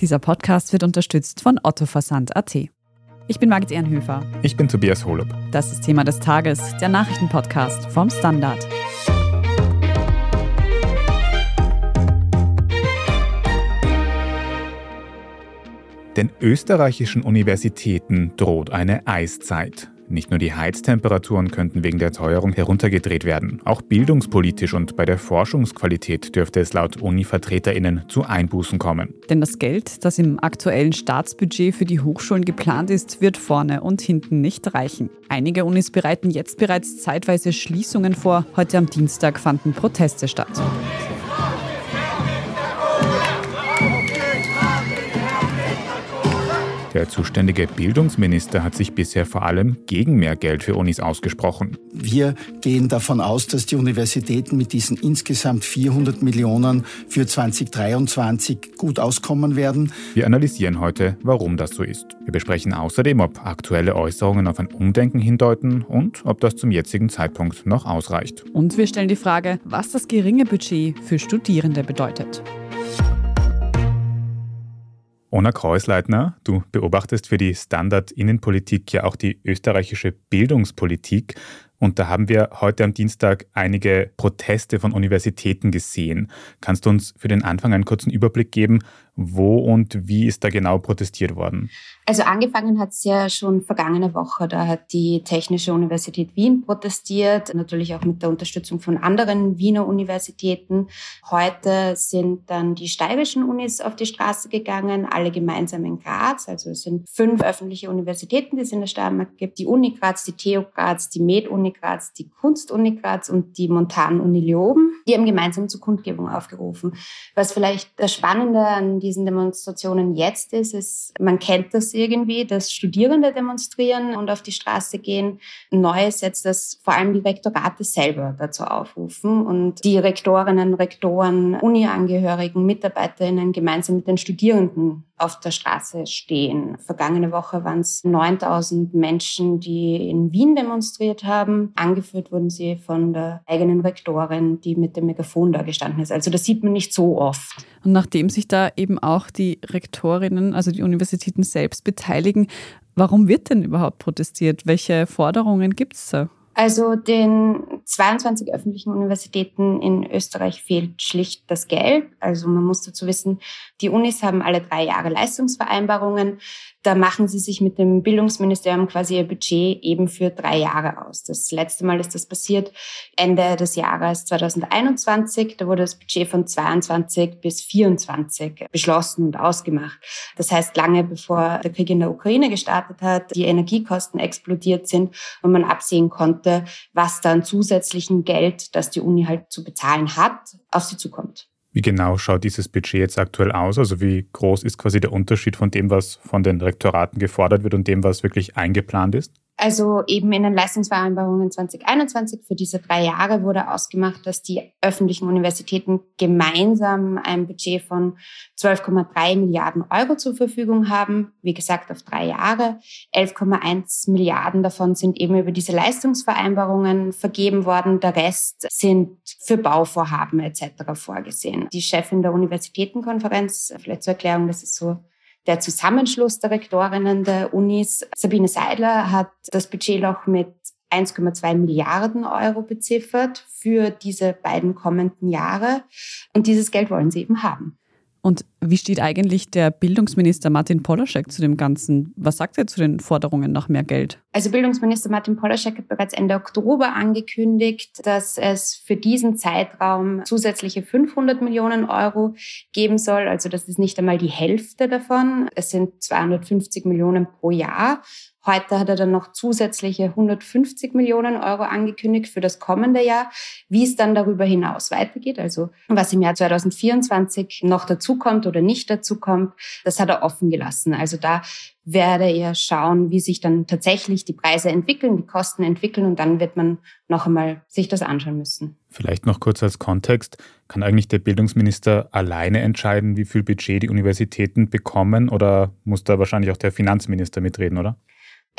Dieser Podcast wird unterstützt von Otto Versand.at. Ich bin Margit Ehrenhöfer. Ich bin Tobias Holub. Das ist Thema des Tages, der Nachrichtenpodcast vom Standard. Den österreichischen Universitäten droht eine Eiszeit. Nicht nur die Heiztemperaturen könnten wegen der Teuerung heruntergedreht werden, auch bildungspolitisch und bei der Forschungsqualität dürfte es laut Uni-VertreterInnen zu Einbußen kommen. Denn das Geld, das im aktuellen Staatsbudget für die Hochschulen geplant ist, wird vorne und hinten nicht reichen. Einige Unis bereiten jetzt bereits zeitweise Schließungen vor. Heute am Dienstag fanden Proteste statt. Der zuständige Bildungsminister hat sich bisher vor allem gegen mehr Geld für Unis ausgesprochen. Wir gehen davon aus, dass die Universitäten mit diesen insgesamt 400 Millionen für 2023 gut auskommen werden. Wir analysieren heute, warum das so ist. Wir besprechen außerdem, ob aktuelle Äußerungen auf ein Umdenken hindeuten und ob das zum jetzigen Zeitpunkt noch ausreicht. Und wir stellen die Frage, was das geringe Budget für Studierende bedeutet. Ona Kreuzleitner, du beobachtest für die Standard-Innenpolitik ja auch die österreichische Bildungspolitik. Und da haben wir heute am Dienstag einige Proteste von Universitäten gesehen. Kannst du uns für den Anfang einen kurzen Überblick geben, wo und wie ist da genau protestiert worden? Also angefangen hat es ja schon vergangene Woche. Da hat die Technische Universität Wien protestiert, natürlich auch mit der Unterstützung von anderen Wiener Universitäten. Heute sind dann die steirischen Unis auf die Straße gegangen, alle gemeinsam in Graz. Also es sind fünf öffentliche Universitäten, die es in der Steiermark gibt. Die Uni Graz, die TU Graz, die Med-Uni Graz, die Kunst-Uni Graz und die Montan-Uni Leoben. Die haben gemeinsam zur Kundgebung aufgerufen. Was vielleicht das Spannende an diesen Demonstrationen jetzt ist, ist, man kennt das irgendwie, dass Studierende demonstrieren und auf die Straße gehen. Neu ist jetzt, dass vor allem die Rektorate selber dazu aufrufen und die Rektorinnen, Rektoren, Uni-Angehörigen, MitarbeiterInnen gemeinsam mit den Studierenden auf der Straße stehen. Vergangene Woche waren es 9000 Menschen, die in Wien demonstriert haben. Angeführt wurden sie von der eigenen Rektorin, die mit dem Megafon da gestanden ist. Also das sieht man nicht so oft. Und nachdem sich da eben auch die Rektorinnen, also die Universitäten selbst beteiligen, warum wird denn überhaupt protestiert? Welche Forderungen gibt es da? Also den 22 öffentlichen Universitäten in Österreich fehlt schlicht das Geld. Also man muss dazu wissen, die Unis haben alle drei Jahre Leistungsvereinbarungen. Da machen sie sich mit dem Bildungsministerium quasi ihr Budget eben für drei Jahre aus. Das letzte Mal ist das passiert Ende des Jahres 2021. Da wurde das Budget von 22 bis 24 beschlossen und ausgemacht. Das heißt, lange bevor der Krieg in der Ukraine gestartet hat, die Energiekosten explodiert sind und man absehen konnte, was dann zusätzlichen Geld, das die Uni halt zu bezahlen hat, auf sie zukommt. Wie genau schaut dieses Budget jetzt aktuell aus? Also wie groß ist quasi der Unterschied von dem, was von den Rektoraten gefordert wird und dem, was wirklich eingeplant ist? Also eben in den Leistungsvereinbarungen 2021 für diese drei Jahre wurde ausgemacht, dass die öffentlichen Universitäten gemeinsam ein Budget von 12,3 Milliarden Euro zur Verfügung haben. Wie gesagt, auf drei Jahre. 11,1 Milliarden davon sind eben über diese Leistungsvereinbarungen vergeben worden. Der Rest sind für Bauvorhaben etc. vorgesehen. Die Chefin der Universitätenkonferenz, vielleicht zur Erklärung, das ist so der Zusammenschluss der Rektorinnen der Unis, Sabine Seidler, hat das Budgetloch mit 1,2 Milliarden Euro beziffert für diese beiden kommenden Jahre. Und dieses Geld wollen sie eben haben. Und wie steht eigentlich der Bildungsminister Martin Polaschek zu dem Ganzen? Was sagt er zu den Forderungen nach mehr Geld? Also Bildungsminister Martin Polaschek hat bereits Ende Oktober angekündigt, dass es für diesen Zeitraum zusätzliche 500 Millionen Euro geben soll. Also das ist nicht einmal die Hälfte davon. Es sind 250 Millionen pro Jahr. Heute hat er dann noch zusätzliche 150 Millionen Euro angekündigt für das kommende Jahr. Wie es dann darüber hinaus weitergeht, also was im Jahr 2024 noch dazukommt oder nicht dazukommt, das hat er offen gelassen. Also da werde er schauen, wie sich dann tatsächlich die Preise entwickeln, die Kosten entwickeln und dann wird man noch einmal sich das anschauen müssen. Vielleicht noch kurz als Kontext. Kann eigentlich der Bildungsminister alleine entscheiden, wie viel Budget die Universitäten bekommen oder muss da wahrscheinlich auch der Finanzminister mitreden, oder?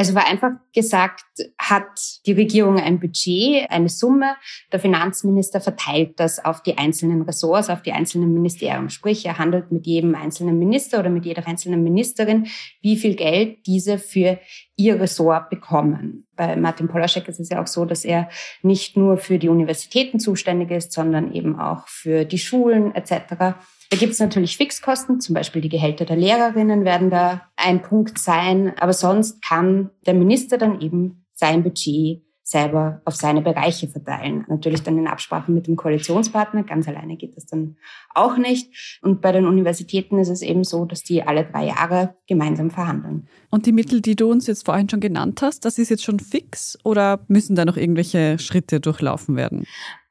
Also vereinfacht gesagt hat die Regierung ein Budget, eine Summe. Der Finanzminister verteilt das auf die einzelnen Ressorts, auf die einzelnen Ministerien. Sprich, er handelt mit jedem einzelnen Minister oder mit jeder einzelnen Ministerin, wie viel Geld diese für ihr Ressort bekommen. Bei Martin Polaschek ist es ja auch so, dass er nicht nur für die Universitäten zuständig ist, sondern eben auch für die Schulen etc. Da gibt es natürlich Fixkosten, zum Beispiel die Gehälter der Lehrerinnen werden da ein Punkt sein. Aber sonst kann der Minister dann eben sein Budget selber auf seine Bereiche verteilen. Natürlich dann in Absprache mit dem Koalitionspartner. Ganz alleine geht das dann auch nicht. Und bei den Universitäten ist es eben so, dass die alle drei Jahre gemeinsam verhandeln. Und die Mittel, die du uns jetzt vorhin schon genannt hast, das ist jetzt schon fix oder müssen da noch irgendwelche Schritte durchlaufen werden?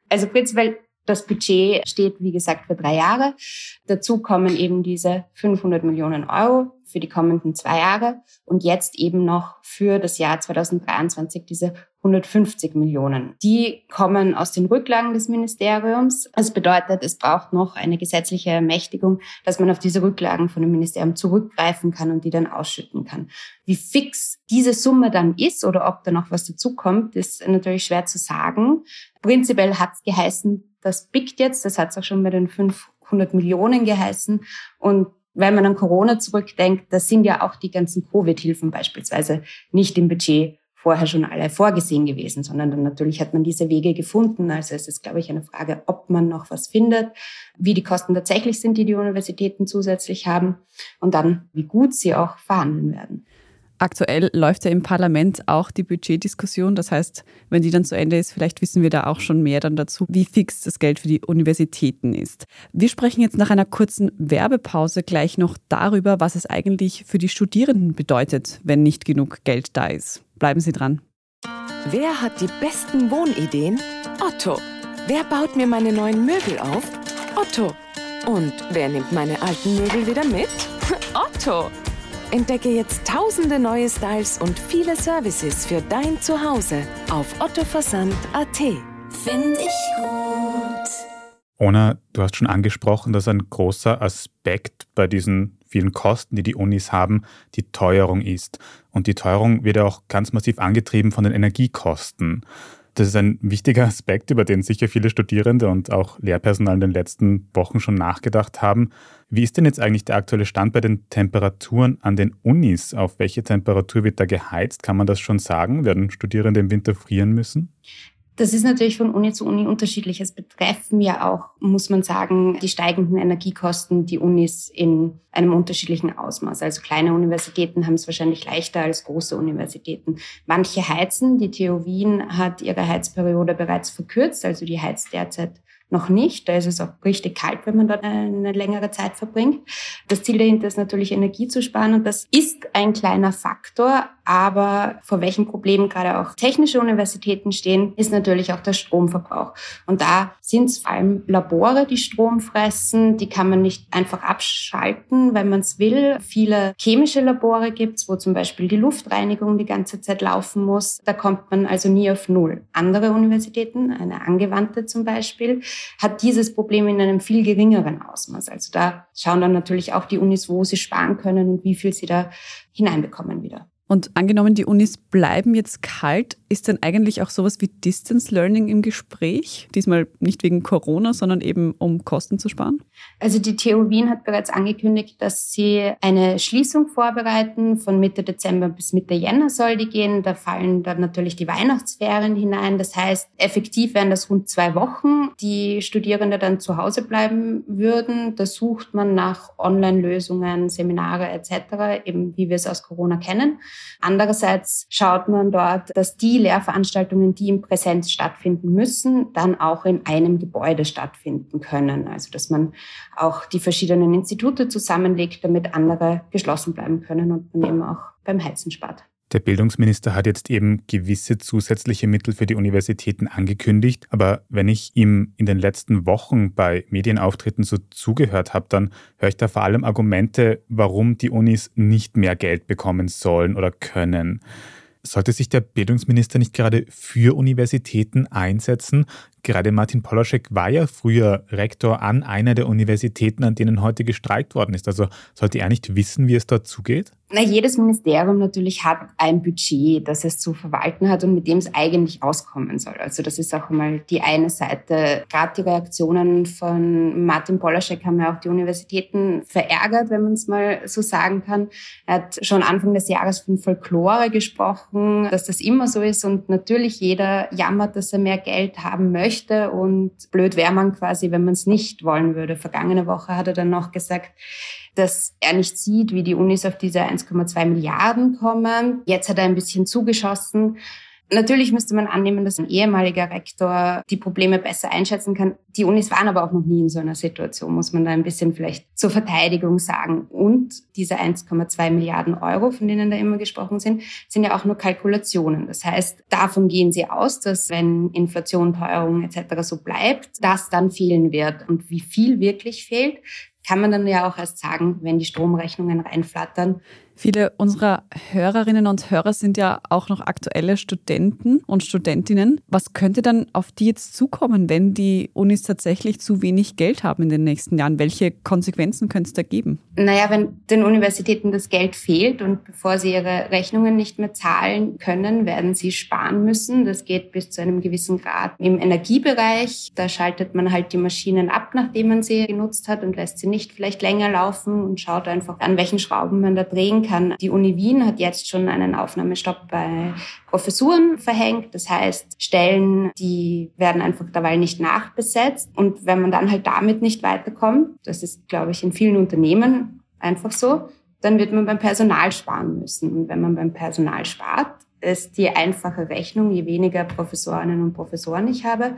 Also prinzipiell das Budget steht, wie gesagt, für drei Jahre. Dazu kommen eben diese 500 Millionen Euro für die kommenden zwei Jahre und jetzt eben noch für das Jahr 2023 diese 150 Millionen. Die kommen aus den Rücklagen des Ministeriums. Das bedeutet, es braucht noch eine gesetzliche Ermächtigung, dass man auf diese Rücklagen von dem Ministerium zurückgreifen kann und die dann ausschütten kann. Wie fix diese Summe dann ist oder ob da noch was dazukommt, ist natürlich schwer zu sagen. Prinzipiell hat es geheißen, das biegt jetzt, das hat es auch schon bei den 500 Millionen geheißen. Und wenn man an Corona zurückdenkt, da sind ja auch die ganzen Covid-Hilfen beispielsweise nicht im Budget vorher schon alle vorgesehen gewesen, sondern dann natürlich hat man diese Wege gefunden. Also es ist, glaube ich, eine Frage, ob man noch was findet, wie die Kosten tatsächlich sind, die die Universitäten zusätzlich haben und dann, wie gut sie auch verhandeln werden. Aktuell läuft ja im Parlament auch die Budgetdiskussion. Das heißt, wenn die dann zu Ende ist, vielleicht wissen wir da auch schon mehr dann dazu, wie fix das Geld für die Universitäten ist. Wir sprechen jetzt nach einer kurzen Werbepause gleich noch darüber, was es eigentlich für die Studierenden bedeutet, wenn nicht genug Geld da ist. Bleiben Sie dran. Wer hat die besten Wohnideen? Otto. Wer baut mir meine neuen Möbel auf? Otto. Und wer nimmt meine alten Möbel wieder mit? Otto. Entdecke jetzt tausende neue Styles und viele Services für dein Zuhause auf ottoversand.at. Finde ich gut. Ona, du hast schon angesprochen, dass ein großer Aspekt bei diesen vielen Kosten, die die Unis haben, die Teuerung ist. Und die Teuerung wird ja auch ganz massiv angetrieben von den Energiekosten. Das ist ein wichtiger Aspekt, über den sicher viele Studierende und auch Lehrpersonal in den letzten Wochen schon nachgedacht haben. Wie ist denn jetzt eigentlich der aktuelle Stand bei den Temperaturen an den Unis? Auf welche Temperatur wird da geheizt? Kann man das schon sagen? Werden Studierende im Winter frieren müssen? Das ist natürlich von Uni zu Uni unterschiedlich. Es betreffen ja auch, muss man sagen, die steigenden Energiekosten die Unis in einem unterschiedlichen Ausmaß. Also kleine Universitäten haben es wahrscheinlich leichter als große Universitäten. Manche heizen. Die TU Wien hat ihre Heizperiode bereits verkürzt. Also die heizt derzeit noch nicht. Da ist es auch richtig kalt, wenn man dort eine längere Zeit verbringt. Das Ziel dahinter ist natürlich Energie zu sparen und das ist ein kleiner Faktor, aber vor welchen Problemen gerade auch technische Universitäten stehen, ist natürlich auch der Stromverbrauch. Und da sind es vor allem Labore, die Strom fressen. Die kann man nicht einfach abschalten, wenn man es will. Viele chemische Labore gibt es, wo zum Beispiel die Luftreinigung die ganze Zeit laufen muss. Da kommt man also nie auf Null. Andere Universitäten, eine angewandte zum Beispiel, hat dieses Problem in einem viel geringeren Ausmaß. Also da schauen dann natürlich auch die Unis, wo sie sparen können und wie viel sie da hineinbekommen wieder. Und angenommen, die Unis bleiben jetzt kalt, ist denn eigentlich auch sowas wie Distance Learning im Gespräch? Diesmal nicht wegen Corona, sondern eben um Kosten zu sparen? Also die TU Wien hat bereits angekündigt, dass sie eine Schließung vorbereiten. Von Mitte Dezember bis Mitte Jänner soll die gehen. Da fallen dann natürlich die Weihnachtsferien hinein. Das heißt, effektiv wären das rund zwei Wochen, die Studierende dann zu Hause bleiben würden. Da sucht man nach Online-Lösungen, Seminare etc., eben wie wir es aus Corona kennen. Andererseits schaut man dort, dass die Lehrveranstaltungen, die in Präsenz stattfinden müssen, dann auch in einem Gebäude stattfinden können. Also dass man auch die verschiedenen Institute zusammenlegt, damit andere geschlossen bleiben können und man eben auch beim Heizen spart. Der Bildungsminister hat jetzt eben gewisse zusätzliche Mittel für die Universitäten angekündigt. Aber wenn ich ihm in den letzten Wochen bei Medienauftritten so zugehört habe, dann höre ich da vor allem Argumente, warum die Unis nicht mehr Geld bekommen sollen oder können. Sollte sich der Bildungsminister nicht gerade für Universitäten einsetzen? Gerade Martin Polaschek war ja früher Rektor an einer der Universitäten, an denen heute gestreikt worden ist. Also sollte er nicht wissen, wie es dort zugeht? Na, jedes Ministerium natürlich hat ein Budget, das es zu verwalten hat und mit dem es eigentlich auskommen soll. Also das ist auch mal die eine Seite. Gerade die Reaktionen von Martin Polaschek haben ja auch die Universitäten verärgert, wenn man es mal so sagen kann. Er hat schon Anfang des Jahres von Folklore gesprochen, dass das immer so ist und natürlich jeder jammert, dass er mehr Geld haben möchte und blöd wäre man quasi, wenn man es nicht wollen würde. Vergangene Woche hat er dann noch gesagt, dass er nicht sieht, wie die Unis auf diese 1,2 Milliarden kommen. Jetzt hat er ein bisschen zugeschossen. Natürlich müsste man annehmen, dass ein ehemaliger Rektor die Probleme besser einschätzen kann. Die Unis waren aber auch noch nie in so einer Situation, muss man da ein bisschen vielleicht zur Verteidigung sagen. Und diese 1,2 Milliarden Euro, von denen da immer gesprochen sind, sind ja auch nur Kalkulationen. Das heißt, davon gehen sie aus, dass wenn Inflation, Teuerung etc. so bleibt, das dann fehlen wird. Und wie viel wirklich fehlt, kann man dann ja auch erst sagen, wenn die Stromrechnungen reinflattern. Viele unserer Hörerinnen und Hörer sind ja auch noch aktuelle Studenten und Studentinnen. Was könnte dann auf die jetzt zukommen, wenn die Unis tatsächlich zu wenig Geld haben in den nächsten Jahren? Welche Konsequenzen könnte es da geben? Naja, wenn den Universitäten das Geld fehlt und bevor sie ihre Rechnungen nicht mehr zahlen können, werden sie sparen müssen. Das geht bis zu einem gewissen Grad im Energiebereich. Da schaltet man halt die Maschinen ab, nachdem man sie genutzt hat und lässt sie nicht vielleicht länger laufen und schaut einfach, an welchen Schrauben man da drehen kann kann. Die Uni Wien hat jetzt schon einen Aufnahmestopp bei Professuren verhängt. Das heißt, Stellen, die werden einfach dabei nicht nachbesetzt. Und wenn man dann halt damit nicht weiterkommt, das ist, glaube ich, in vielen Unternehmen einfach so, dann wird man beim Personal sparen müssen. Und wenn man beim Personal spart, ist die einfache Rechnung, je weniger Professorinnen und Professoren ich habe,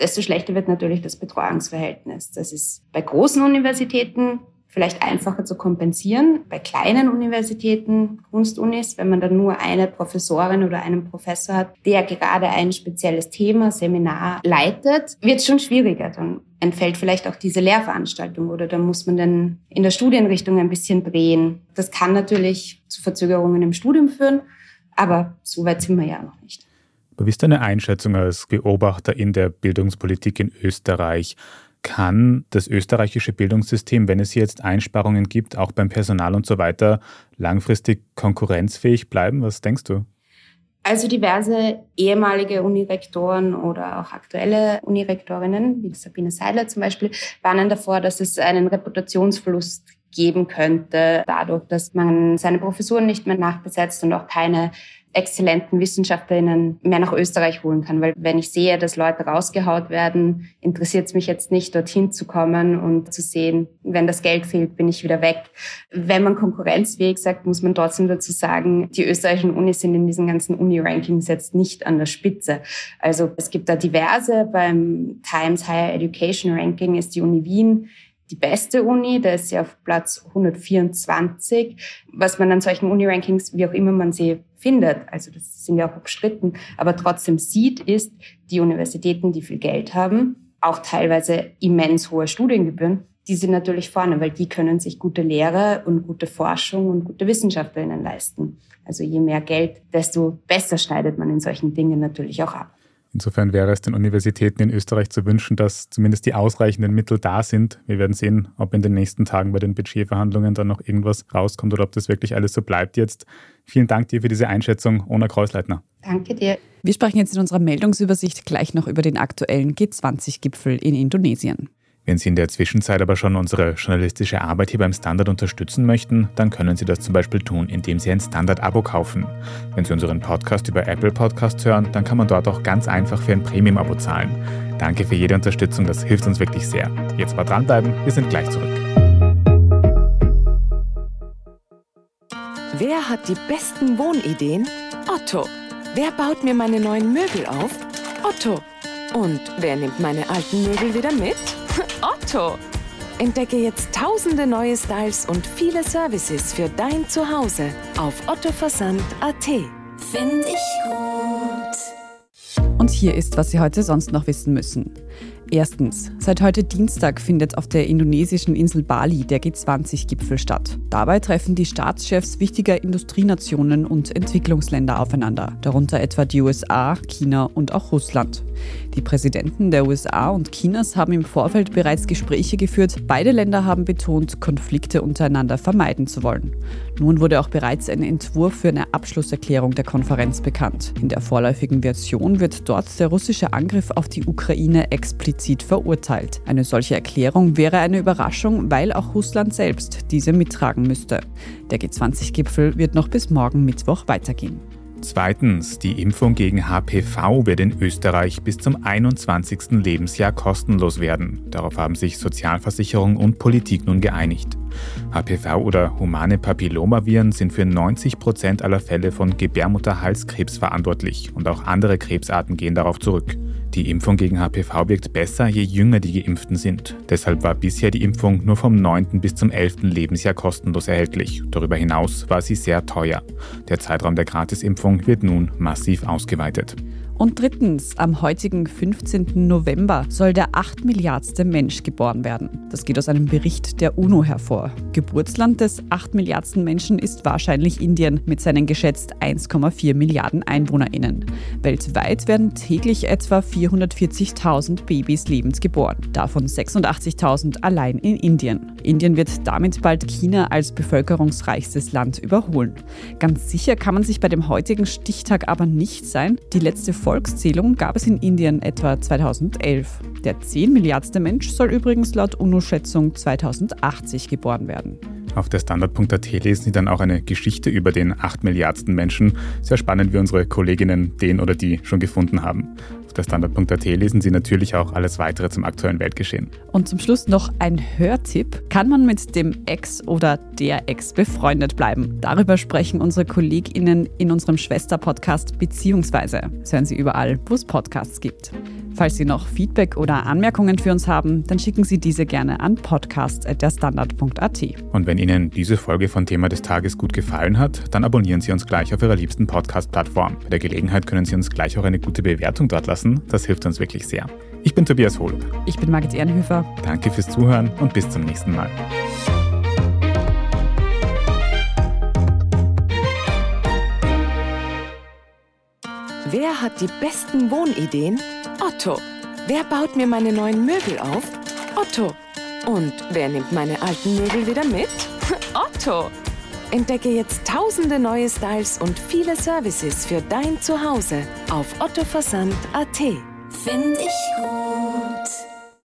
desto schlechter wird natürlich das Betreuungsverhältnis. Das ist bei großen Universitäten vielleicht einfacher zu kompensieren. Bei kleinen Universitäten, Kunstunis, wenn man dann nur eine Professorin oder einen Professor hat, der gerade ein spezielles Thema, Seminar leitet, wird es schon schwieriger. Dann entfällt vielleicht auch diese Lehrveranstaltung oder dann muss man dann in der Studienrichtung ein bisschen drehen. Das kann natürlich zu Verzögerungen im Studium führen, aber so weit sind wir ja noch nicht. Wie ist deine Einschätzung als Beobachter in der Bildungspolitik in Österreich? Kann das österreichische Bildungssystem, wenn es jetzt Einsparungen gibt, auch beim Personal und so weiter, langfristig konkurrenzfähig bleiben? Was denkst du? Also diverse ehemalige Unirektoren oder auch aktuelle Unirektorinnen, wie Sabine Seidler zum Beispiel, warnen davor, dass es einen Reputationsverlust geben könnte, dadurch, dass man seine Professuren nicht mehr nachbesetzt und auch keine exzellenten Wissenschaftlerinnen mehr nach Österreich holen kann. Weil wenn ich sehe, dass Leute rausgehaut werden, interessiert es mich jetzt nicht, dorthin zu kommen und zu sehen, wenn das Geld fehlt, bin ich wieder weg. Wenn man konkurrenzfähig sagt, muss man trotzdem dazu sagen, die österreichischen Unis sind in diesen ganzen Uni-Rankings jetzt nicht an der Spitze. Also es gibt da diverse. Beim Times Higher Education Ranking ist die Uni Wien die beste Uni, da ist sie auf Platz 124. Was man an solchen Uni-Rankings, wie auch immer man sie findet, also das sind ja auch umstritten, aber trotzdem sieht, ist, die Universitäten, die viel Geld haben, auch teilweise immens hohe Studiengebühren, die sind natürlich vorne, weil die können sich gute Lehre und gute Forschung und gute Wissenschaftlerinnen leisten. Also je mehr Geld, desto besser schneidet man in solchen Dingen natürlich auch ab. Insofern wäre es den Universitäten in Österreich zu wünschen, dass zumindest die ausreichenden Mittel da sind. Wir werden sehen, ob in den nächsten Tagen bei den Budgetverhandlungen dann noch irgendwas rauskommt oder ob das wirklich alles so bleibt jetzt. Vielen Dank dir für diese Einschätzung, Ona Kreuzleitner. Danke dir. Wir sprechen jetzt in unserer Meldungsübersicht gleich noch über den aktuellen G20-Gipfel in Indonesien. Wenn Sie in der Zwischenzeit aber schon unsere journalistische Arbeit hier beim Standard unterstützen möchten, dann können Sie das zum Beispiel tun, indem Sie ein Standard-Abo kaufen. Wenn Sie unseren Podcast über Apple Podcasts hören, dann kann man dort auch ganz einfach für ein Premium-Abo zahlen. Danke für jede Unterstützung, das hilft uns wirklich sehr. Jetzt mal dranbleiben, wir sind gleich zurück. Wer hat die besten Wohnideen? Otto. Wer baut mir meine neuen Möbel auf? Otto. Und wer nimmt meine alten Möbel wieder mit? Otto. Entdecke jetzt tausende neue Styles und viele Services für dein Zuhause auf ottoversand.at. Finde ich gut. Und hier ist, was Sie heute sonst noch wissen müssen. Erstens. Seit heute Dienstag findet auf der indonesischen Insel Bali der G20-Gipfel statt. Dabei treffen die Staatschefs wichtiger Industrienationen und Entwicklungsländer aufeinander, darunter etwa die USA, China und auch Russland. Die Präsidenten der USA und Chinas haben im Vorfeld bereits Gespräche geführt. Beide Länder haben betont, Konflikte untereinander vermeiden zu wollen. Nun wurde auch bereits ein Entwurf für eine Abschlusserklärung der Konferenz bekannt. In der vorläufigen Version wird dort der russische Angriff auf die Ukraine explizit verurteilt. Eine solche Erklärung wäre eine Überraschung, weil auch Russland selbst diese mittragen müsste. Der G20-Gipfel wird noch bis morgen Mittwoch weitergehen. Zweitens, die Impfung gegen HPV wird in Österreich bis zum 21. Lebensjahr kostenlos werden. Darauf haben sich Sozialversicherung und Politik nun geeinigt. HPV oder humane Papillomaviren sind für 90 Prozent aller Fälle von Gebärmutterhalskrebs verantwortlich und auch andere Krebsarten gehen darauf zurück. Die Impfung gegen HPV wirkt besser, je jünger die Geimpften sind. Deshalb war bisher die Impfung nur vom 9. bis zum 11. Lebensjahr kostenlos erhältlich. Darüber hinaus war sie sehr teuer. Der Zeitraum der Gratisimpfung wird nun massiv ausgeweitet. Und drittens, am heutigen 15. November soll der 8 Milliardste Mensch geboren werden. Das geht aus einem Bericht der UNO hervor. Geburtsland des 8 Milliardsten Menschen ist wahrscheinlich Indien mit seinen geschätzt 1,4 Milliarden EinwohnerInnen. Weltweit werden täglich etwa 440.000 Babys lebend geboren, davon 86.000 allein in Indien. Indien wird damit bald China als bevölkerungsreichstes Land überholen. Ganz sicher kann man sich bei dem heutigen Stichtag aber nicht sein. Die letzte Volkszählung gab es in Indien etwa 2011. Der 10 Milliardste Mensch soll übrigens laut UNO-Schätzung 2080 geboren werden. Auf der Standard.at lesen Sie dann auch eine Geschichte über den 8 Milliardsten Menschen. Sehr spannend, wie unsere Kolleginnen den oder die schon gefunden haben. Auf der Standard.at lesen Sie natürlich auch alles weitere zum aktuellen Weltgeschehen. Und zum Schluss noch ein Hörtipp. Kann man mit dem Ex oder der Ex befreundet bleiben? Darüber sprechen unsere KollegInnen in unserem Schwester-Podcast Beziehungsweise. Das hören Sie überall, wo es Podcasts gibt. Falls Sie noch Feedback oder Anmerkungen für uns haben, dann schicken Sie diese gerne an podcast.derstandard.at. Und wenn Ihnen diese Folge von Thema des Tages gut gefallen hat, dann abonnieren Sie uns gleich auf Ihrer liebsten Podcast-Plattform. Bei der Gelegenheit können Sie uns gleich auch eine gute Bewertung dort lassen. Das hilft uns wirklich sehr. Ich bin Tobias Holub. Ich bin Margit Ehrenhöfer. Danke fürs Zuhören und bis zum nächsten Mal. Wer hat die besten Wohnideen? Otto. Wer baut mir meine neuen Möbel auf? Otto. Und wer nimmt meine alten Möbel wieder mit? Otto. Entdecke jetzt tausende neue Styles und viele Services für dein Zuhause auf ottoversand.at. Find ich gut.